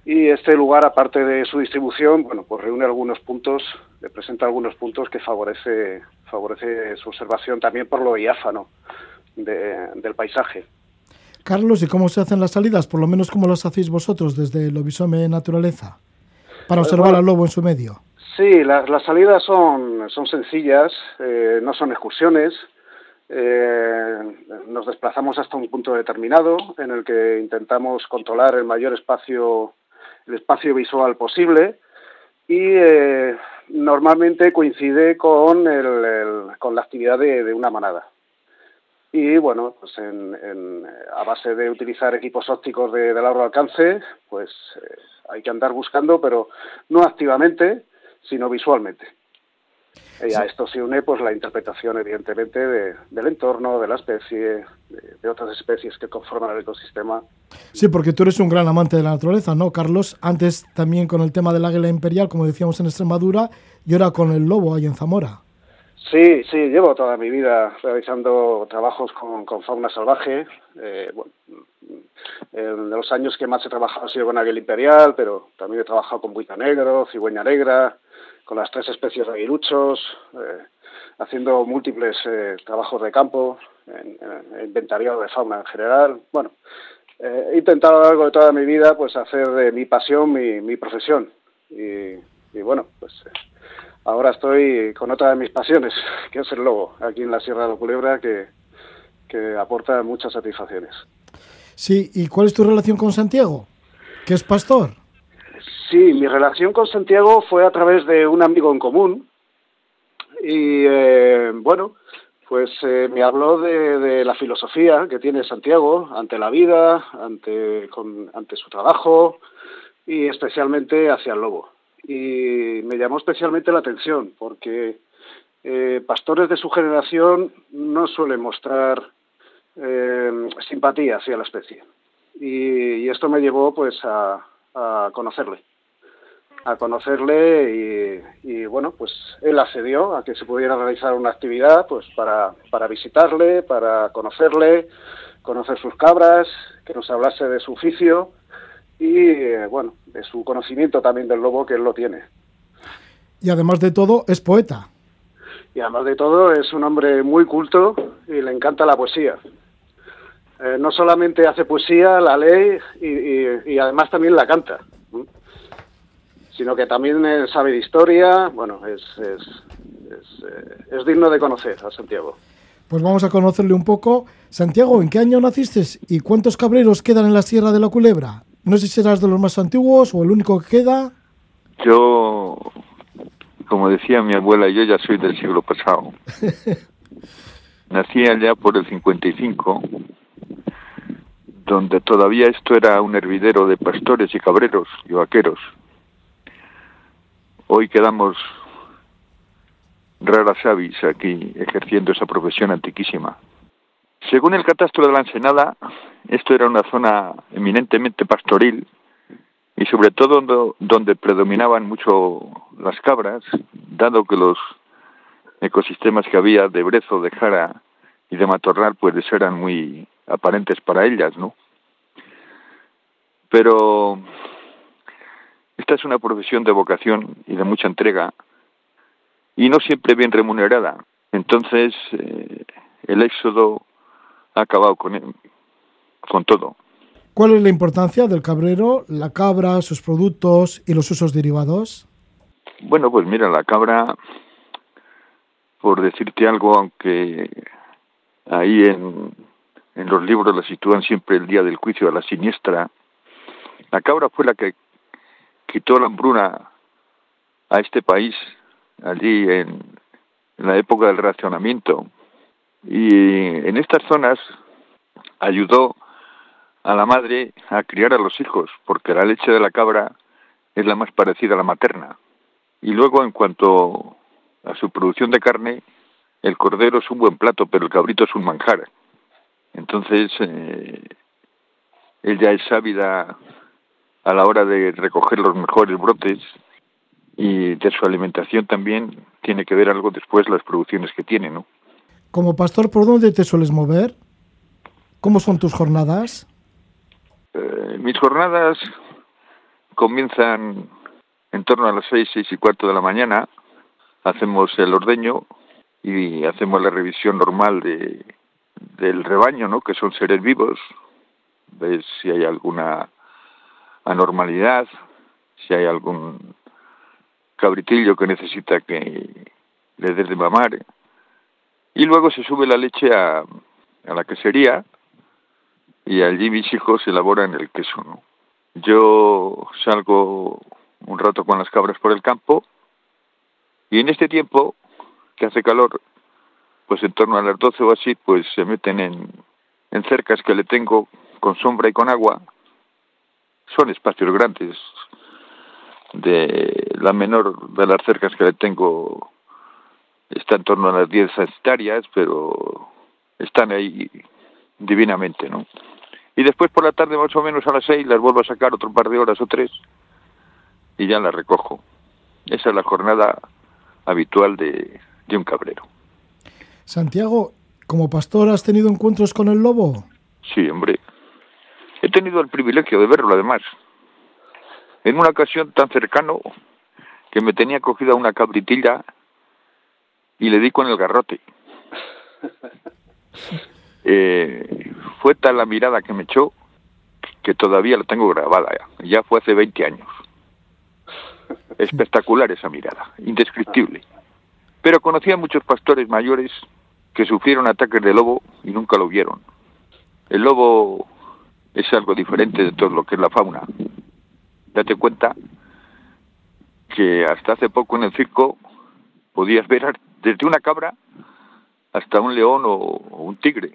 y este lugar, aparte de su distribución, bueno, pues reúne algunos puntos, le presenta algunos puntos que favorece favorece su observación también por lo diáfano de, del paisaje. Carlos, ¿y cómo se hacen las salidas? Por lo menos, ¿cómo las hacéis vosotros desde Lobisome Naturaleza? Para observar bueno, al lobo en su medio. Sí, las, las salidas son, son sencillas, eh, no son excursiones. Eh, nos desplazamos hasta un punto determinado en el que intentamos controlar el mayor espacio, el espacio visual posible y eh, normalmente coincide con, el, con la actividad de, una manada. Y bueno, pues en, a base de utilizar equipos ópticos de, de largo alcance, pues eh, hay que andar buscando, pero no activamente, sino visualmente. Y a esto se une pues la interpretación, evidentemente, de, del entorno, de la especie, de, de, otras especies que conforman el ecosistema. Sí, porque tú eres un gran amante de la naturaleza, ¿no, Carlos? Antes también con el tema del águila imperial, como decíamos en Extremadura, y ahora con el lobo ahí en Zamora. Sí, sí, llevo toda mi vida realizando trabajos con, con fauna salvaje. Eh, bueno, en los años que más he trabajado ha sido con águila imperial, pero también he trabajado con buita negro, cigüeña negra, con las tres especies de aguiluchos, eh, haciendo múltiples eh, trabajos de campo, en, en, inventariado de fauna en general. Bueno, eh, he intentado a lo largo de toda mi vida pues hacer de mi pasión mi, profesión. Y, bueno, pues eh, ahora estoy con otra de mis pasiones, que es el lobo, aquí en la Sierra de la Culebra, que, que aporta muchas satisfacciones. Sí, ¿y cuál es tu relación con Santiago? ¿Que es pastor? Sí, mi relación con Santiago fue a través de un amigo en común y eh, bueno, pues eh, me habló de, la filosofía que tiene Santiago ante la vida, ante, con, ante su trabajo y especialmente hacia el lobo. Y me llamó especialmente la atención porque eh, pastores de su generación no suelen mostrar eh, simpatía hacia la especie. Y, y esto me llevó pues a, a conocerle a conocerle y, y, bueno, pues él accedió a que se pudiera realizar una actividad pues para, para visitarle, para conocerle, conocer sus cabras, que nos hablase de su oficio y eh, bueno, de su conocimiento también del lobo que él lo tiene. Y además de todo, es poeta. Y además de todo es un hombre muy culto y le encanta la poesía. Eh, no solamente hace poesía, la lee y, y- y además también la canta, sino que también eh, sabe de historia. Bueno, es, es, es, eh, es digno de conocer a Santiago. Pues vamos a conocerle un poco. Santiago, ¿en qué año naciste y cuántos cabreros quedan en la Sierra de la Culebra? No sé si serás de los más antiguos o el único que queda. Yo, como decía mi abuela, yo ya soy del siglo pasado. Nací allá por el 55, donde todavía esto era un hervidero de pastores y cabreros y vaqueros. Hoy quedamos raras avis aquí ejerciendo esa profesión antiquísima. Según el catastro de la Ensenada, esto era una zona eminentemente pastoril y sobre todo donde, predominaban mucho las cabras, dado que los ecosistemas que había de brezo, de jara y de matorral pues eran muy aparentes para ellas, ¿no? Pero esta es una profesión de vocación y de mucha entrega y no siempre bien remunerada. Entonces eh, el éxodo ha acabado con, con todo. ¿Cuál es la importancia del cabrero, la cabra, sus productos y los usos derivados? Bueno, pues mira, la cabra, por decirte algo, aunque ahí en, en los libros la sitúan siempre el día del juicio a la siniestra, la cabra fue la que quitó la hambruna a este país allí en, en la época del racionamiento. Y en estas zonas ayudó a la madre a criar a los hijos, porque la leche de la cabra es la más parecida a la materna. Y luego, en cuanto a su producción de carne, el cordero es un buen plato, pero el cabrito es un manjar. Entonces, eh, ella es ávida a la hora de recoger los mejores brotes y de su alimentación también tiene que ver algo después las producciones que tiene, ¿no? Como pastor, ¿por dónde te sueles mover? ¿Cómo son tus jornadas? Eh, mis jornadas comienzan en torno a las seis, seis y cuarto de la mañana. Hacemos el ordeño y hacemos la revisión normal de, del rebaño, ¿no? Que son seres vivos. Ves si hay alguna anormalidad, si hay algún cabritillo que necesita que le des de mamar. Y luego se sube la leche a, la quesería y allí mis hijos elaboran el queso. Yo salgo un rato con las cabras por el campo y en este tiempo que hace calor, pues en torno a las 12 o así, pues se meten en, en cercas que le tengo con sombra y con agua. Son espacios grandes. De la menor de las cercas que le tengo está en torno a las 10 hectáreas, pero están ahí divinamente, ¿no? Y después por la tarde más o menos a las 6 las vuelvo a sacar otro par de horas o tres y ya las recojo. Esa es la jornada habitual de, de un cabrero. Santiago, como pastor, ¿has tenido encuentros con el lobo? Sí, hombre. He tenido el privilegio de verlo, además. En una ocasión tan cercano que me tenía cogida una cabritilla y le di con el garrote. Eh, fue tal la mirada que me echó que todavía la tengo grabada. Ya, ya fue hace 20 años. Espectacular esa mirada, indescriptible. Pero conocí a muchos pastores mayores que sufrieron ataques de lobo y nunca lo vieron. El lobo es algo diferente de todo lo que es la fauna. Date cuenta que hasta hace poco en el circo podías ver desde una cabra hasta un león o, o un tigre,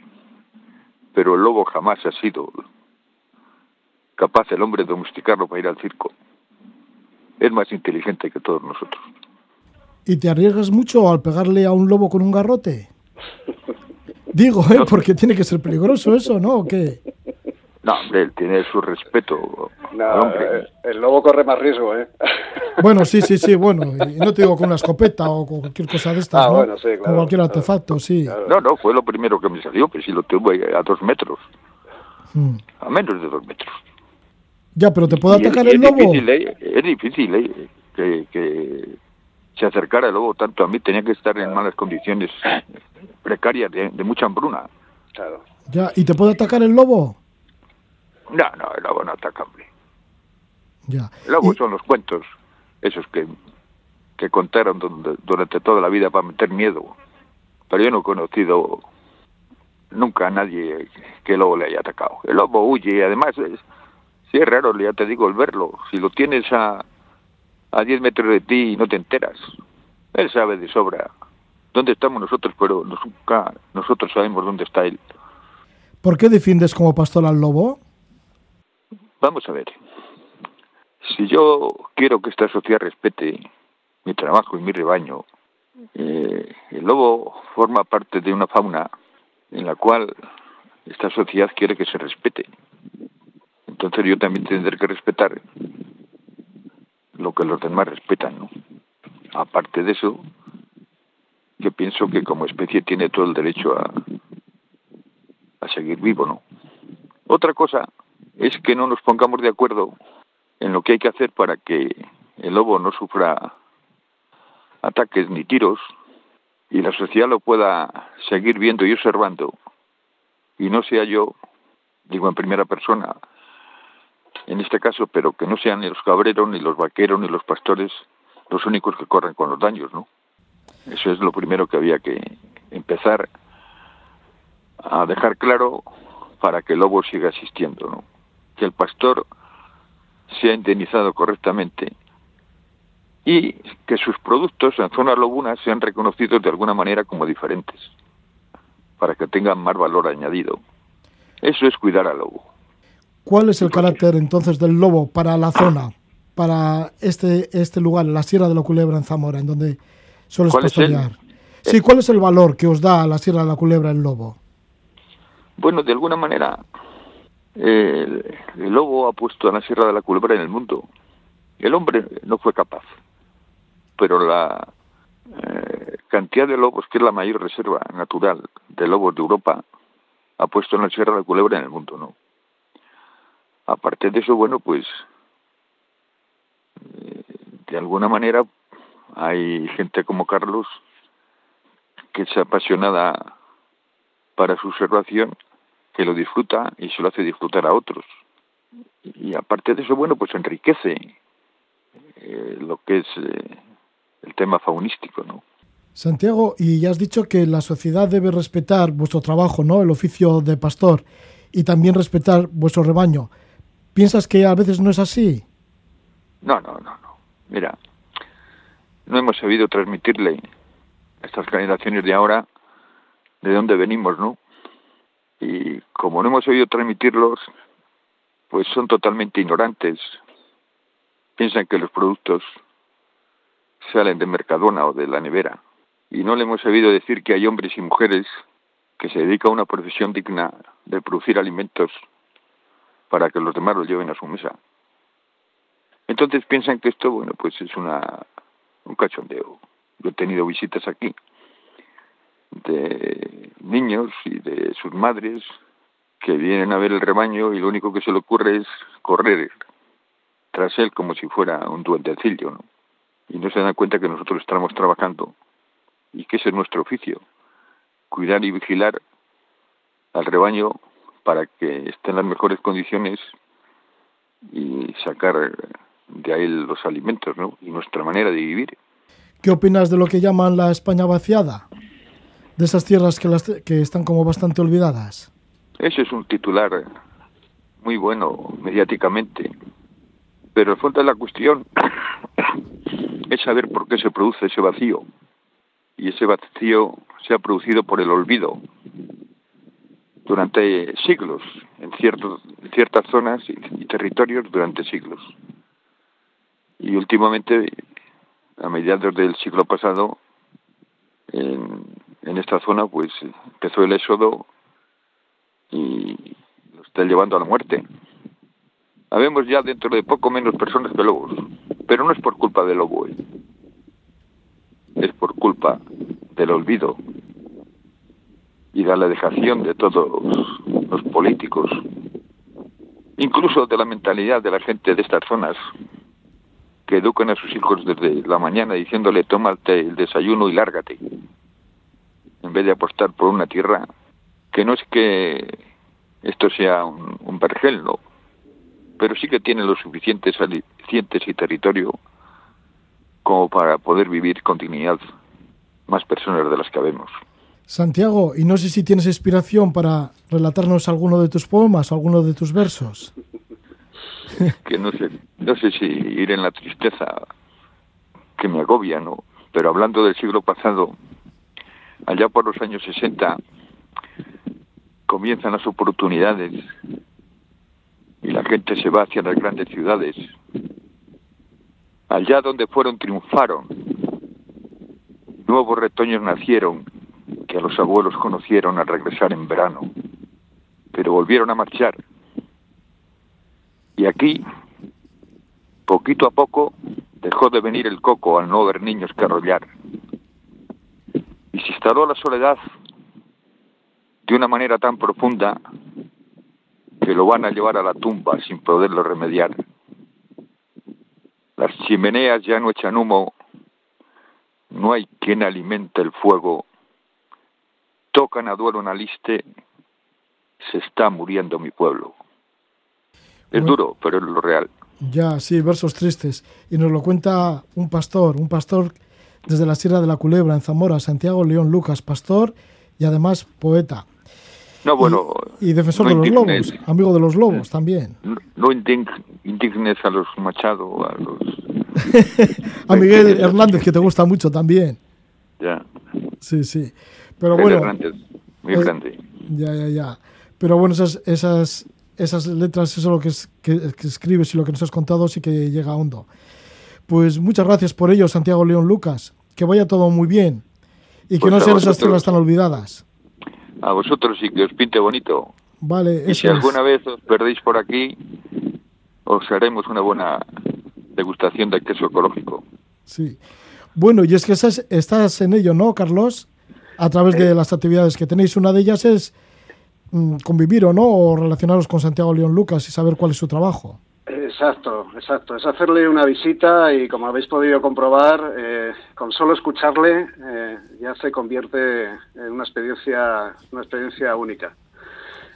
pero el lobo jamás ha sido capaz el hombre de domesticarlo para ir al circo. Es más inteligente que todos nosotros. ¿Y te arriesgas mucho al pegarle a un lobo con un garrote? Digo, ¿eh? Porque tiene que ser peligroso eso, ¿no? ¿O qué? No, hombre, él tiene su respeto No, hombre. eh, el lobo corre más riesgo, ¿eh? Bueno, sí, sí, sí, bueno. Y no te digo con una escopeta o con cualquier cosa de estas, Ah, ¿no? bueno, sí, claro, Con cualquier claro. artefacto, sí. Claro. No, no, fue lo primero que me salió, pero si lo tuve a dos metros, Mm. a menos de dos metros. Ya, pero ¿te puede Y es- atacar y el es lobo? Difícil, ¿eh? Es difícil, ¿eh? Que, que, se acercara el lobo tanto a mí, tenía que estar en malas condiciones precarias, de, de mucha hambruna. Claro. Ya, ¿y te puede atacar el lobo? No, no, el lobo no ataca, hombre. Ya. El lobo Y- son los cuentos, esos que, que contaron donde- durante toda la vida para meter miedo. Pero yo no he conocido nunca a nadie que el lobo le haya atacado. El lobo huye y además, es, sí es raro, ya te digo, el verlo. Si lo tienes a, a 10 metros de ti y no te enteras, él sabe de sobra dónde estamos nosotros, pero nunca nosotros sabemos dónde está él. ¿Por qué defiendes como pastor al lobo? Vamos a ver. Si yo quiero que esta sociedad respete mi trabajo y mi rebaño, eh, el lobo forma parte de una fauna en la cual esta sociedad quiere que se respete. Entonces yo también tendré que respetar lo que los demás respetan, ¿no? Aparte de eso, yo pienso que como especie tiene todo el derecho a, a seguir vivo, ¿no? Otra cosa es que no nos pongamos de acuerdo en lo que hay que hacer para que el lobo no sufra ataques ni tiros y la sociedad lo pueda seguir viendo y observando y no sea yo, digo en primera persona, en este caso, pero que no sean ni los cabreros, ni los vaqueros, ni los pastores los únicos que corren con los daños, ¿no? Eso es lo primero que había que empezar a dejar claro para que el lobo siga existiendo, ¿no? Que el pastor sea indemnizado correctamente y que sus productos en zonas lobunas sean reconocidos de alguna manera como diferentes, para que tengan más valor añadido. Eso es cuidar al lobo. ¿Cuál es el carácter entonces del lobo para la zona, para este, este lugar, la Sierra de la Culebra en Zamora, en donde sueles ¿Cuál es el- pastorear? Sí, ¿cuál es el valor que os da a la Sierra de la Culebra el lobo? Bueno, de alguna manera, eh, el, el lobo ha puesto a la Sierra de la Culebra en el mundo. El hombre no fue capaz, pero la eh, cantidad de lobos, que es la mayor reserva natural de lobos de Europa, ha puesto en la Sierra de la Culebra en el mundo, ¿no? Aparte de eso, bueno, pues eh, de alguna manera hay gente como Carlos que es apasionada para su observación, que lo disfruta y se lo hace disfrutar a otros. Y aparte de eso, bueno, pues enriquece eh, lo que es eh, el tema faunístico, ¿no? Santiago, y ya has dicho que la sociedad debe respetar vuestro trabajo, ¿no? El oficio de pastor y también respetar vuestro rebaño. ¿Piensas que a veces no es así? No, no, no, no. Mira, no hemos sabido transmitirle a estas generaciones de ahora de dónde venimos, ¿no? Y como no hemos sabido transmitirlos, pues son totalmente ignorantes. Piensan que los productos salen de Mercadona o de la nevera. Y no le hemos sabido decir que hay hombres y mujeres que se dedican a una profesión digna de producir alimentos para que los demás los lleven a su mesa. Entonces piensan que esto, bueno, pues es una un cachondeo. Yo he tenido visitas aquí de niños y de sus madres que vienen a ver el rebaño y lo único que se le ocurre es correr tras él como si fuera un duendecillo, ¿no? Y no se dan cuenta que nosotros estamos trabajando y que ese es nuestro oficio, cuidar y vigilar al rebaño para que esté en las mejores condiciones y sacar de ahí los alimentos, ¿no? Y nuestra manera de vivir. ¿Qué opinas de lo que llaman la España vaciada? De esas tierras que, las, que están como bastante olvidadas. Ese es un titular muy bueno mediáticamente, pero el fondo de la cuestión es saber por qué se produce ese vacío. Y ese vacío se ha producido por el olvido durante siglos, en, ciertos, ciertas zonas y, y territorios durante siglos. Y últimamente, a mediados del siglo pasado, en, en esta zona, pues empezó el éxodo y lo está llevando a la muerte. Habemos ya dentro de poco menos personas que lobos, pero no es por culpa del lobo, ¿eh? es por culpa del olvido y de la dejación de todos los políticos, incluso de la mentalidad de la gente de estas zonas, que educan a sus hijos desde la mañana diciéndole tómate el desayuno y lárgate, en vez de apostar por una tierra que no es que esto sea un, un vergel, no, pero sí que tiene los suficientes alicientes y territorio como para poder vivir con dignidad más personas de las que vemos. Santiago, y no sé si tienes inspiración para relatarnos alguno de tus poemas o alguno de tus versos. que no sé, no sé si ir en la tristeza que me agobia, ¿no? Pero hablando del siglo pasado, allá por los años 60 comienzan las oportunidades y la gente se va hacia las grandes ciudades. Allá donde fueron triunfaron. Nuevos retoños nacieron que a los abuelos conocieron al regresar en verano, pero volvieron a marchar. Y aquí, poquito a poco, dejó de venir el coco al no ver niños que arrollar. Y se instaló la soledad de una manera tan profunda que lo van a llevar a la tumba sin poderlo remediar. Las chimeneas ya no echan humo, no hay quien alimente el fuego, tocan a duelo una liste, se está muriendo mi pueblo. Es duro, pero es lo real. Ya, sí, versos tristes. Y nos lo cuenta un pastor, un pastor desde la Sierra de la Culebra, en Zamora, Santiago León Lucas, pastor y además poeta. No, bueno. Y, defensor de los lobos, amigo de los lobos también. No, no indignes a los Machado, a los. a Miguel Hernández, que te gusta mucho también. Ya. Sí, sí. Pero bueno. Muy grande. Ya, ya, ya. Pero bueno, esas, esas, esas letras, eso lo que, es, que, escribes y lo que nos has contado sí que llega hondo. Pues muchas gracias por ello, Santiago León Lucas. Que vaya todo muy bien. Y que pues no sean esas tierras tan olvidadas a vosotros y que os pinte bonito. Vale, y si alguna vez os perdéis por aquí, os haremos una buena degustación de queso ecológico. Sí. Bueno, y es que estás, estás en ello, ¿no, Carlos? A través de las actividades que tenéis. Una de ellas es mm, convivir o no, o relacionaros con Santiago León Lucas y saber cuál es su trabajo. Exacto, exacto. Es hacerle una visita y como habéis podido comprobar, eh, con solo escucharle eh, ya se convierte en una experiencia, una experiencia única.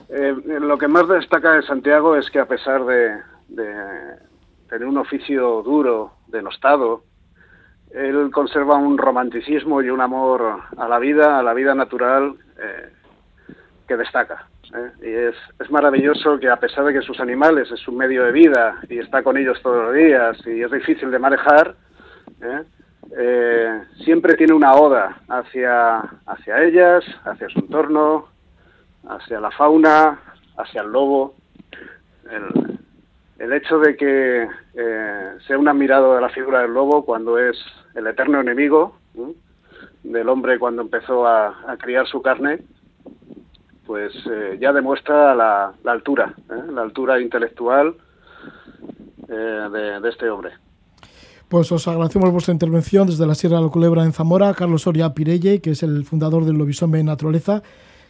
Eh, lo que más destaca de Santiago es que a pesar de, tener un oficio duro, denostado, él conserva un romanticismo y un amor a la vida, a la vida natural, que destaca. ¿eh? Y es, es maravilloso que a pesar de que sus animales es su medio de vida y está con ellos todos los días y es difícil de manejar, ¿eh? Eh, siempre tiene una oda hacia, hacia ellas, hacia su entorno, hacia la fauna, hacia el lobo. El, el hecho de que sea un admirado de la figura del lobo cuando es el eterno enemigo del hombre cuando empezó a, criar su carne, pues eh, ya demuestra la, altura, ¿eh? la altura intelectual eh, de, este hombre. Pues os agradecemos vuestra intervención desde la Sierra de la Culebra en Zamora, Carlos Soria Pirelle, que es el fundador del Lobisome Naturaleza,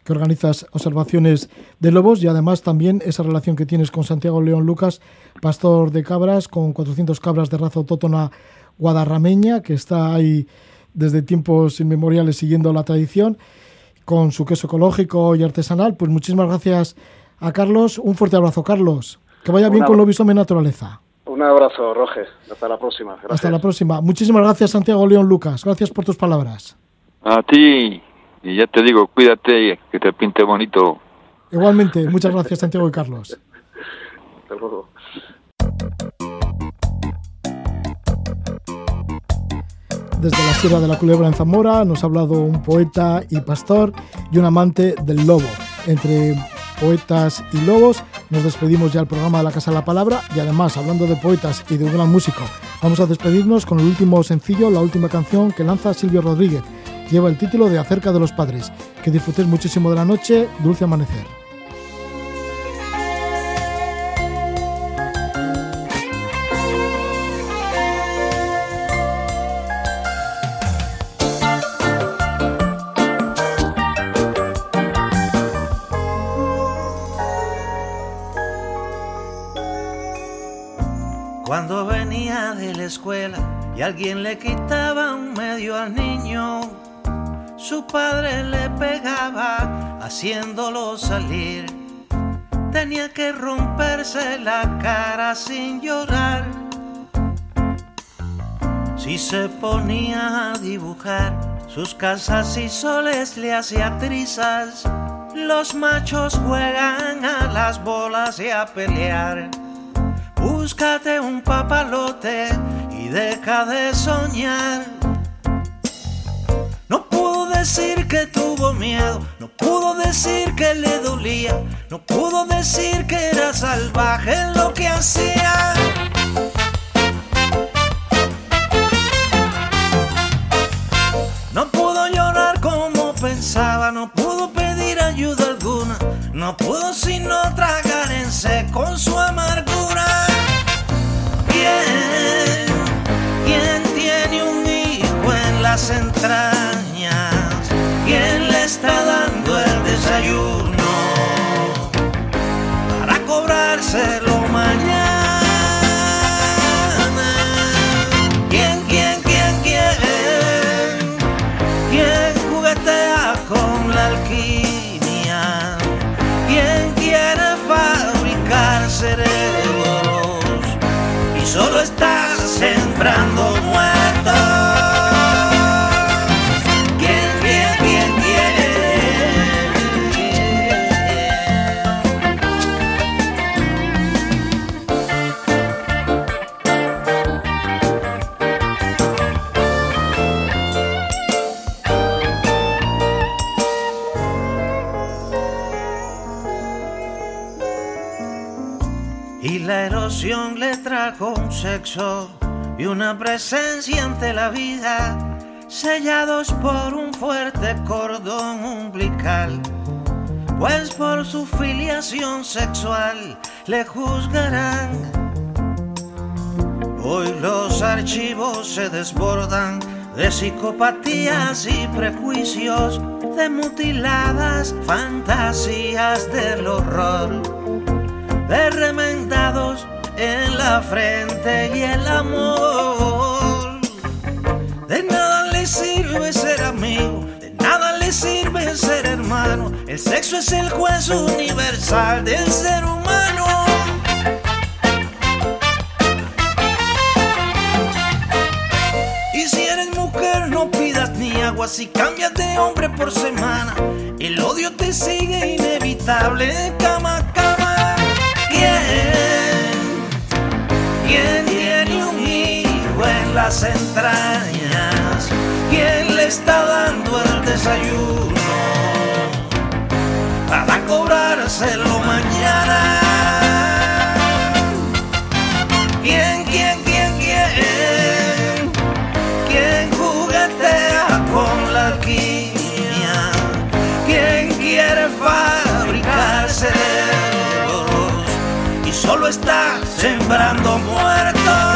que organiza observaciones de lobos y además también esa relación que tienes con Santiago León Lucas, pastor de cabras, con 400 cabras de raza autóctona guadarrameña, que está ahí desde tiempos inmemoriales siguiendo la tradición con su queso ecológico y artesanal. Pues muchísimas gracias a Carlos. Un fuerte abrazo, Carlos. Que vaya bien con lo Lobisome Naturaleza. Un abrazo, Roger. Hasta la próxima. Hasta la próxima. Muchísimas gracias, Santiago León Lucas. Gracias por tus palabras. A ti. Y ya te digo, cuídate, que te pinte bonito. Igualmente. Muchas gracias, Santiago y Carlos. Hasta luego. Desde la Sierra de la Culebra en Zamora nos ha hablado un poeta y pastor y un amante del lobo. Entre poetas y lobos nos despedimos ya del programa de la Casa de la Palabra y además hablando de poetas y de un gran músico, vamos a despedirnos con el último sencillo, la última canción que lanza Silvio Rodríguez lleva el título de Acerca de los Padres. Que disfrutéis muchísimo de la noche, dulce amanecer. Cuando venía de la escuela y alguien le quitaba un medio al niño su padre le pegaba haciéndolo salir. Tenía que romperse la cara sin llorar. Si se ponía a dibujar sus casas y soles le hacía trizas, los machos juegan a las bolas y a pelear. Búscate un papalote y deja de soñar. No pudo decir que tuvo miedo, no pudo decir que le dolía, no pudo decir que era salvaje lo que hacía. No pudo llorar como pensaba, no pudo pedir ayuda alguna, no pudo sino tragar en seco su amargura. ¿Quién, quién tiene un hijo en las entrañas? ¿Quién le está dando el desayuno para cobrárselo mañana? ¿Quién, quién, quién, quién? ¿Quién juguetea con la alquimia? ¿Quién quiere fabricar cerebros? Y solo está sembrando trajo un sexo y una presencia ante la vida, sellados por un fuerte cordón umbilical. Pues por su filiación sexual le juzgarán. Hoy los archivos se desbordan de psicopatías y prejuicios, de mutiladas fantasías del horror de remendados en la frente y el amor. De nada le sirve ser amigo, de nada le sirve ser hermano. El sexo es el juez universal del ser humano. Y si eres mujer no pidas ni agua, si cambias de hombre por semana, el odio te sigue inevitable cama cama. ¿Quién? ¿Quién tiene un hijo en las entrañas? ¿Quién le está dando el desayuno para cobrárselo mañana? ¿Quién, quién, quién, quién? ¿Quién juguetea con la alquimia? ¿Quién quiere fabricar cerebros y solo está sembrando muertos?